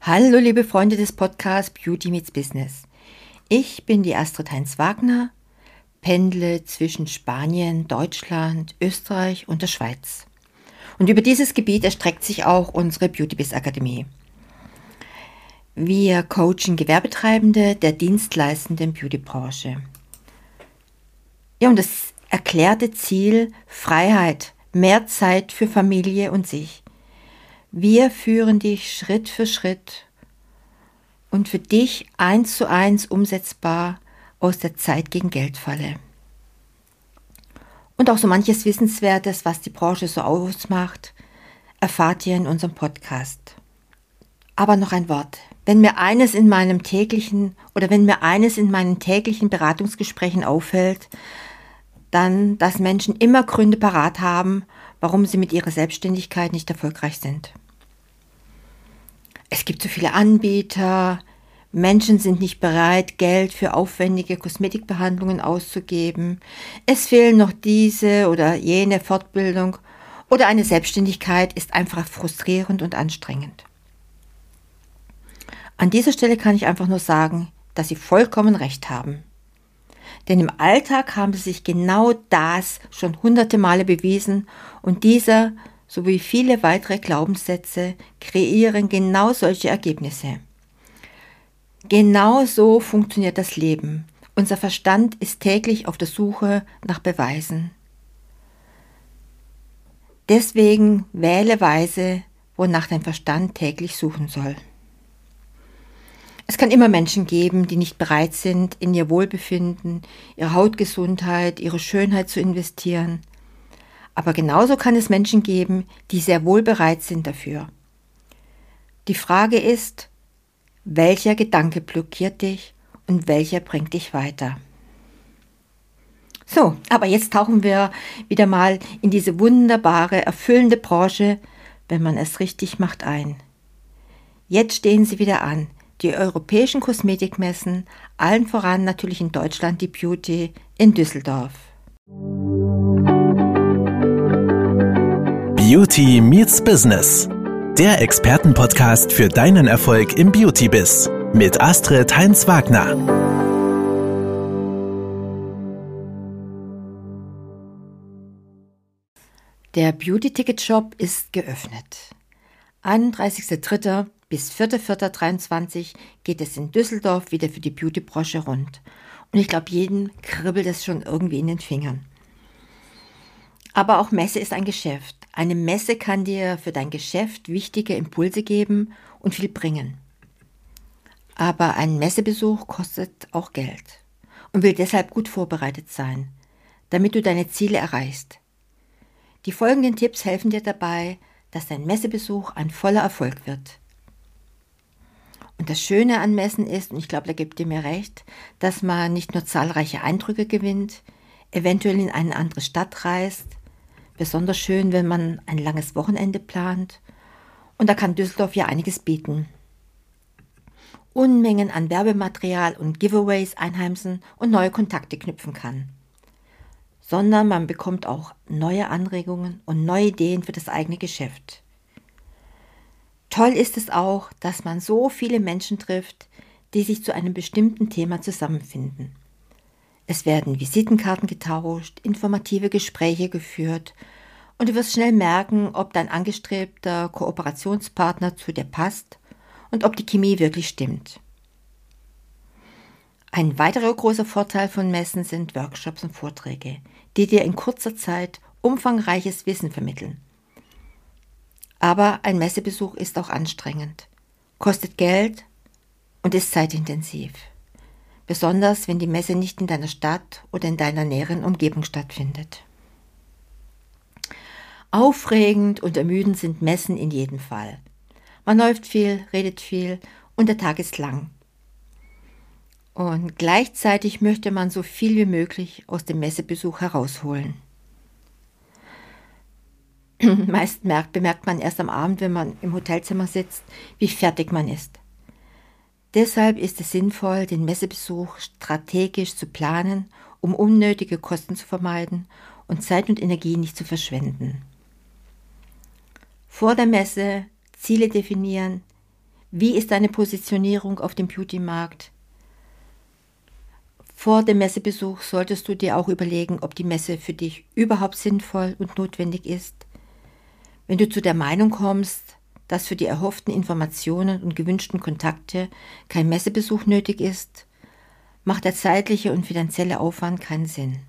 Hallo liebe Freunde des Podcasts Beauty Meets Business. Ich bin die Astrid Heinz Wagner, pendle zwischen Spanien, Deutschland, Österreich und der Schweiz. Und über dieses Gebiet erstreckt sich auch unsere Beauty Biz Akademie. Wir coachen Gewerbetreibende der dienstleistenden Beautybranche. Ja, und das erklärte Ziel Freiheit, mehr Zeit für Familie und sich. Wir führen dich Schritt für Schritt und für dich eins zu eins umsetzbar aus der Zeit gegen Geldfalle. Und auch so manches Wissenswertes, was die Branche so ausmacht, erfahrt ihr in unserem Podcast. Aber noch ein Wort. Wenn mir eines in meinem täglichen oder wenn mir eines in meinen täglichen Beratungsgesprächen auffällt, dann, dass Menschen immer Gründe parat haben, warum sie mit ihrer Selbstständigkeit nicht erfolgreich sind. Es gibt so viele Anbieter, Menschen sind nicht bereit, Geld für aufwendige Kosmetikbehandlungen auszugeben, es fehlen noch diese oder jene Fortbildung oder eine Selbstständigkeit ist einfach frustrierend und anstrengend. An dieser Stelle kann ich einfach nur sagen, dass Sie vollkommen recht haben. Denn im Alltag haben sie sich genau das schon hunderte Male bewiesen und dieser sowie viele weitere Glaubenssätze kreieren genau solche Ergebnisse. Genau so funktioniert das Leben. Unser Verstand ist täglich auf der Suche nach Beweisen. Deswegen wähle weise, wonach dein Verstand täglich suchen soll. Es kann immer Menschen geben, die nicht bereit sind, in ihr Wohlbefinden, ihre Hautgesundheit, ihre Schönheit zu investieren. Aber genauso kann es Menschen geben, die sehr wohl bereit sind dafür. Die Frage ist, welcher Gedanke blockiert dich und welcher bringt dich weiter? So, aber jetzt tauchen wir wieder mal in diese wunderbare, erfüllende Branche, wenn man es richtig macht, ein. Jetzt stehen sie wieder an, die europäischen Kosmetikmessen, allen voran natürlich in Deutschland die Beauty in Düsseldorf. Beauty meets Business. Der Expertenpodcast für deinen Erfolg im Beauty-Biz mit Astrid Heinz-Wagner. Der Beauty-Ticket-Shop ist geöffnet. 31.03 bis 4.4.23 geht es in Düsseldorf wieder für die Beauty-Brosche rund. Und ich glaube, jeden kribbelt es schon irgendwie in den Fingern. Aber auch Messe ist ein Geschäft. Eine Messe kann dir für dein Geschäft wichtige Impulse geben und viel bringen. Aber ein Messebesuch kostet auch Geld und will deshalb gut vorbereitet sein, damit du deine Ziele erreichst. Die folgenden Tipps helfen dir dabei, dass dein Messebesuch ein voller Erfolg wird. Und das Schöne an Messen ist, und ich glaube, da gibt ihr mir recht, dass man nicht nur zahlreiche Eindrücke gewinnt, eventuell in eine andere Stadt reist, besonders schön, wenn man ein langes Wochenende plant. Und da kann Düsseldorf ja einiges bieten. Unmengen an Werbematerial und Giveaways einheimsen und neue Kontakte knüpfen kann. Sondern man bekommt auch neue Anregungen und neue Ideen für das eigene Geschäft. Toll ist es auch, dass man so viele Menschen trifft, die sich zu einem bestimmten Thema zusammenfinden. Es werden Visitenkarten getauscht, informative Gespräche geführt und du wirst schnell merken, ob dein angestrebter Kooperationspartner zu dir passt und ob die Chemie wirklich stimmt. Ein weiterer großer Vorteil von Messen sind Workshops und Vorträge, die dir in kurzer Zeit umfangreiches Wissen vermitteln. Aber ein Messebesuch ist auch anstrengend, kostet Geld und ist zeitintensiv. Besonders wenn die Messe nicht in deiner Stadt oder in deiner näheren Umgebung stattfindet. Aufregend und ermüdend sind Messen in jedem Fall. Man läuft viel, redet viel und der Tag ist lang. Und gleichzeitig möchte man so viel wie möglich aus dem Messebesuch herausholen. Meist merkt, bemerkt man erst am Abend, wenn man im Hotelzimmer sitzt, wie fertig man ist. Deshalb ist es sinnvoll, den Messebesuch strategisch zu planen, um unnötige Kosten zu vermeiden und Zeit und Energie nicht zu verschwenden. Vor der Messe Ziele definieren, Wie ist deine Positionierung auf dem Beauty-Markt? Vor dem Messebesuch solltest du dir auch überlegen, ob die Messe für dich überhaupt sinnvoll und notwendig ist. Wenn du zu der Meinung kommst, dass für die erhofften Informationen und gewünschten Kontakte kein Messebesuch nötig ist, macht der zeitliche und finanzielle Aufwand keinen Sinn.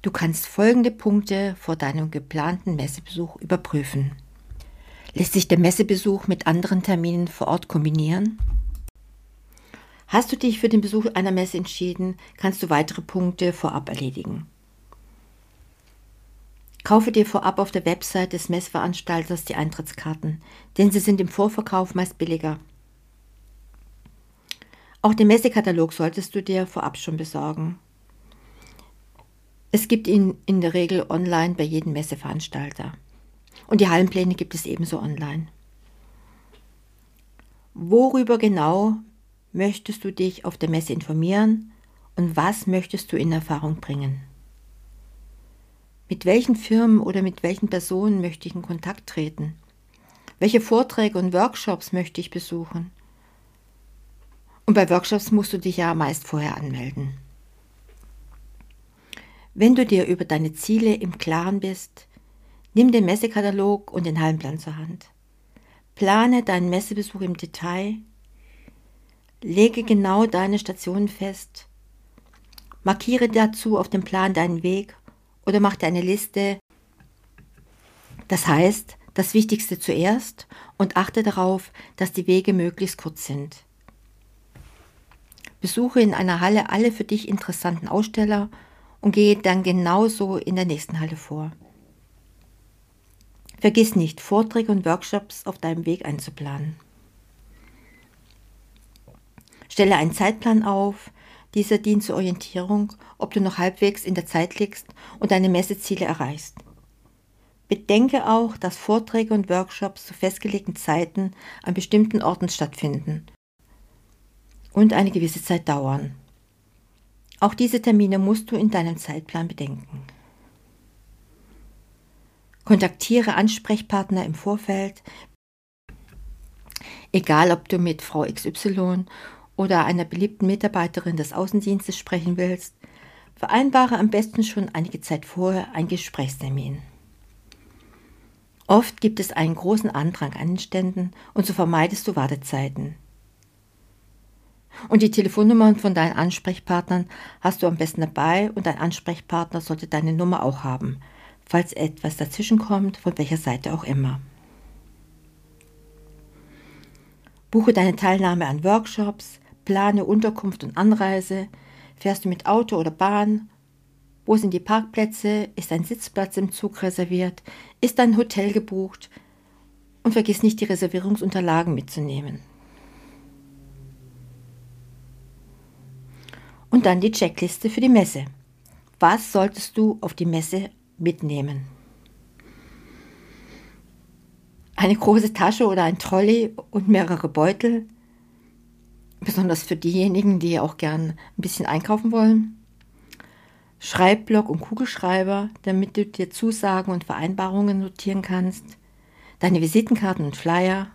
Du kannst folgende Punkte vor deinem geplanten Messebesuch überprüfen. Lässt sich der Messebesuch mit anderen Terminen vor Ort kombinieren? Hast du dich für den Besuch einer Messe entschieden, kannst du weitere Punkte vorab erledigen. Kaufe dir vorab auf der Website des Messveranstalters die Eintrittskarten, denn sie sind im Vorverkauf meist billiger. Auch den Messekatalog solltest du dir vorab schon besorgen. Es gibt ihn in der Regel online bei jedem Messeveranstalter. Und die Hallenpläne gibt es ebenso online. Worüber genau möchtest du dich auf der Messe informieren und was möchtest du in Erfahrung bringen? Mit welchen Firmen oder mit welchen Personen möchte ich in Kontakt treten? Welche Vorträge und Workshops möchte ich besuchen? Und bei Workshops musst du dich ja meist vorher anmelden. Wenn du dir über deine Ziele im Klaren bist, nimm den Messekatalog und den Hallenplan zur Hand. Plane deinen Messebesuch im Detail Lege genau deine Stationen fest. Markiere dazu auf dem Plan deinen Weg oder mach dir eine Liste. Das heißt, das Wichtigste zuerst und achte darauf, dass die Wege möglichst kurz sind. Besuche in einer Halle alle für dich interessanten Aussteller und gehe dann genauso in der nächsten Halle vor. Vergiss nicht, Vorträge und Workshops auf deinem Weg einzuplanen. Stelle einen Zeitplan auf. Dieser dient zur Orientierung, ob du noch halbwegs in der Zeit liegst und deine Messeziele erreichst. Bedenke auch, dass Vorträge und Workshops zu festgelegten Zeiten an bestimmten Orten stattfinden und eine gewisse Zeit dauern. Auch diese Termine musst du in deinem Zeitplan bedenken. Kontaktiere Ansprechpartner im Vorfeld, egal ob du mit Frau XY oder einer beliebten Mitarbeiterin des Außendienstes sprechen willst, vereinbare am besten schon einige Zeit vorher einen Gesprächstermin. Oft gibt es einen großen Andrang an den Ständen und so vermeidest du Wartezeiten. Und die Telefonnummern von deinen Ansprechpartnern hast du am besten dabei und dein Ansprechpartner sollte deine Nummer auch haben, falls etwas dazwischenkommt, von welcher Seite auch immer. Buche deine Teilnahme an Workshops, Plane Unterkunft und Anreise. Fährst du mit Auto oder Bahn? Wo sind die Parkplätze? Ist ein Sitzplatz im Zug reserviert? Ist ein Hotel gebucht? Und vergiss nicht, die Reservierungsunterlagen mitzunehmen. Und dann die Checkliste für die Messe. Was solltest du auf die Messe mitnehmen? Eine große Tasche oder ein Trolley und mehrere Beutel, besonders für diejenigen, die auch gern ein bisschen einkaufen wollen. Schreibblock und Kugelschreiber, damit du dir Zusagen und Vereinbarungen notieren kannst. Deine Visitenkarten und Flyer.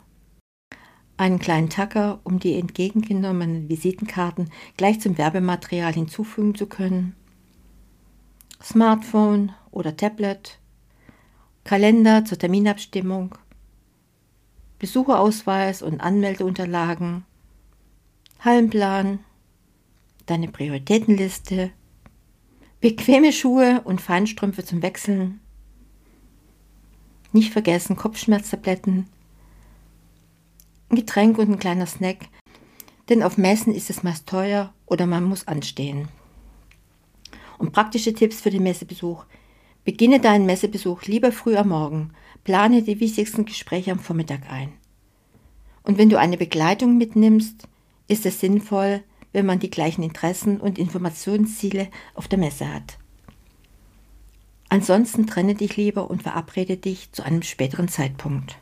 Einen kleinen Tacker, um die entgegengenommenen Visitenkarten gleich zum Werbematerial hinzufügen zu können. Smartphone oder Tablet. Kalender zur Terminabstimmung. Besucherausweis und Anmeldeunterlagen Hallenplan, deine Prioritätenliste, bequeme Schuhe und Feinstrümpfe zum Wechseln. Nicht vergessen Kopfschmerztabletten, ein Getränk und ein kleiner Snack, denn auf Messen ist es meist teuer oder man muss anstehen. Und praktische Tipps für den Messebesuch. Beginne deinen Messebesuch lieber früh am Morgen. Plane die wichtigsten Gespräche am Vormittag ein. Und wenn du eine Begleitung mitnimmst, ist es sinnvoll, wenn man die gleichen Interessen und Informationsziele auf der Messe hat. Ansonsten trenne dich lieber und verabrede dich zu einem späteren Zeitpunkt.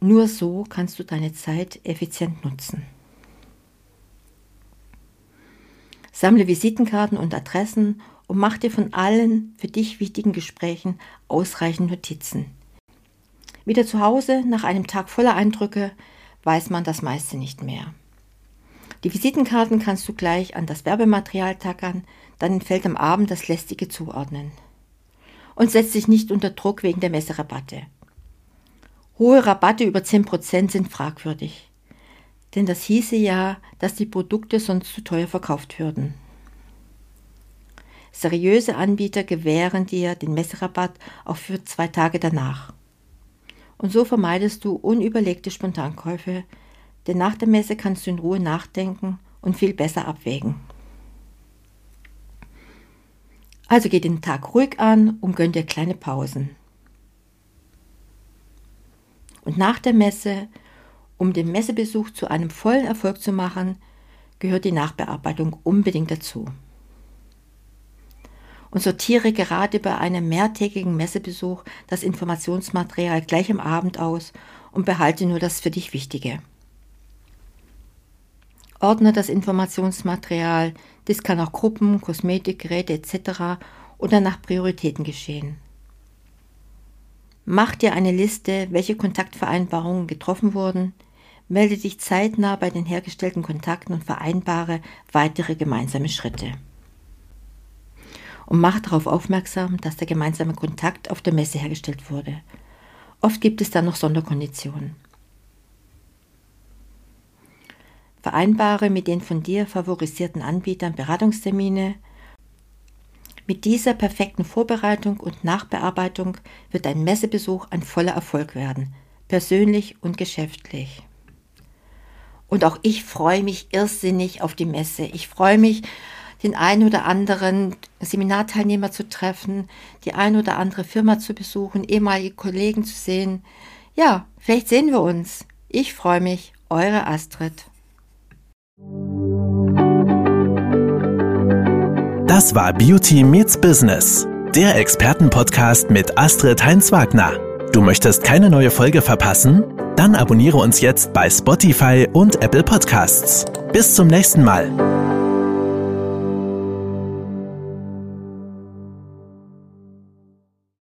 Nur so kannst du deine Zeit effizient nutzen. Sammle Visitenkarten und Adressen und mach dir von allen für dich wichtigen Gesprächen ausreichend Notizen. Wieder zu Hause, nach einem Tag voller Eindrücke, weiß man das meiste nicht mehr. Die Visitenkarten kannst du gleich an das Werbematerial tackern, dann entfällt am Abend das lästige zuordnen. Und setzt dich nicht unter Druck wegen der Messerabatte. Hohe Rabatte über 10% sind fragwürdig. Denn das hieße ja, dass die Produkte sonst zu teuer verkauft würden. Seriöse Anbieter gewähren dir den Messerabatt auch für zwei Tage danach. Und so vermeidest du unüberlegte Spontankäufe, denn nach der Messe kannst du in Ruhe nachdenken und viel besser abwägen. Also geh den Tag ruhig an und gönn dir kleine Pausen. Und nach der Messe, um den Messebesuch zu einem vollen Erfolg zu machen, gehört die Nachbearbeitung unbedingt dazu. Und sortiere gerade bei einem mehrtägigen Messebesuch das Informationsmaterial gleich am Abend aus und behalte nur das für dich Wichtige. Ordne das Informationsmaterial, dies kann auch Gruppen, Kosmetikgeräte etc. oder nach Prioritäten geschehen. Mach dir eine Liste, welche Kontaktvereinbarungen getroffen wurden, melde dich zeitnah bei den hergestellten Kontakten und vereinbare weitere gemeinsame Schritte. Und mach darauf aufmerksam, dass der gemeinsame Kontakt auf der Messe hergestellt wurde. Oft gibt es dann noch Sonderkonditionen. Vereinbare mit den von dir favorisierten Anbietern Beratungstermine. Mit dieser perfekten Vorbereitung und Nachbearbeitung wird dein Messebesuch ein voller Erfolg werden, persönlich und geschäftlich. Und auch ich freue mich irrsinnig auf die Messe. Ich freue mich, den einen oder anderen Seminarteilnehmer zu treffen, die ein oder andere Firma zu besuchen, ehemalige Kollegen zu sehen. Ja, vielleicht sehen wir uns. Ich freue mich, eure Astrid. Das war Beauty Meets Business, der Expertenpodcast mit Astrid Heinz-Wagner. Du möchtest keine neue Folge verpassen? Dann abonniere uns jetzt bei Spotify und Apple Podcasts. Bis zum nächsten Mal.